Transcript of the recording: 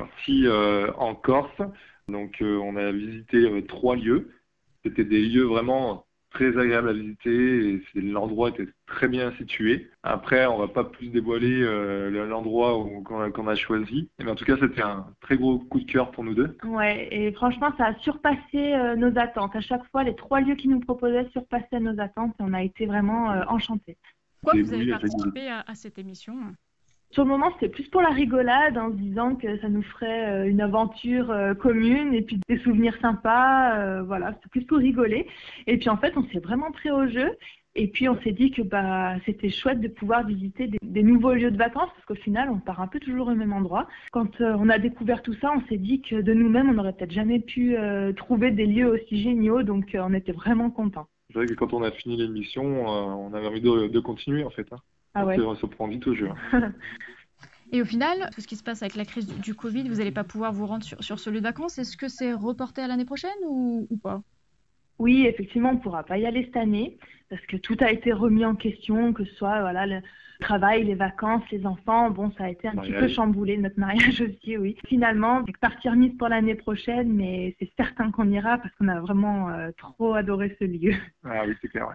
parti euh, en Corse, donc euh, on a visité euh, trois lieux. C'était des lieux vraiment très agréables à visiter et l'endroit était très bien situé. Après, on va pas plus dévoiler euh, l'endroit qu'on a, choisi, mais en tout cas, c'était un très gros coup de cœur pour nous deux. Ouais, et franchement, ça a surpassé euh, nos attentes. À chaque fois, les trois lieux qu'ils nous proposaient surpassaient nos attentes et on a été vraiment euh, enchantés. Pourquoi vous avez participé à, à cette émission? Sur le moment, c'était plus pour la rigolade, en se disant que ça nous ferait euh, une aventure euh, commune et puis des souvenirs sympas. euh, voilà, c'était plus pour rigoler. Et puis en fait, on s'est vraiment pris au jeu. Et puis on s'est dit que bah c'était chouette de pouvoir visiter des, nouveaux lieux de vacances parce qu'au final, on part un peu toujours au même endroit. Quand on a découvert tout ça, on s'est dit que de nous-mêmes, on n'aurait peut-être jamais pu trouver des lieux aussi géniaux. Donc on était vraiment contents. C'est vrai que quand on a fini l'émission, on avait envie de, de continuer en fait. hein. Ah ouais. on, se, se prend vite au jeu. hein. Et au final, tout ce qui se passe avec la crise du, du Covid, vous n'allez pas pouvoir vous rendre sur, sur ce lieu de vacances. Est-ce que c'est reporté à l'année prochaine ou, ou pas? Oui, effectivement, on ne pourra pas y aller cette année parce que tout a été remis en question, que ce soit voilà, le travail, les vacances, les enfants. Bon, ça a été un petit peu chamboulé, notre mariage aussi, oui. Finalement, c'est partie remise pour l'année prochaine, mais c'est certain qu'on ira parce qu'on a vraiment euh, trop adoré ce lieu. Ah oui, c'est clair. ouais.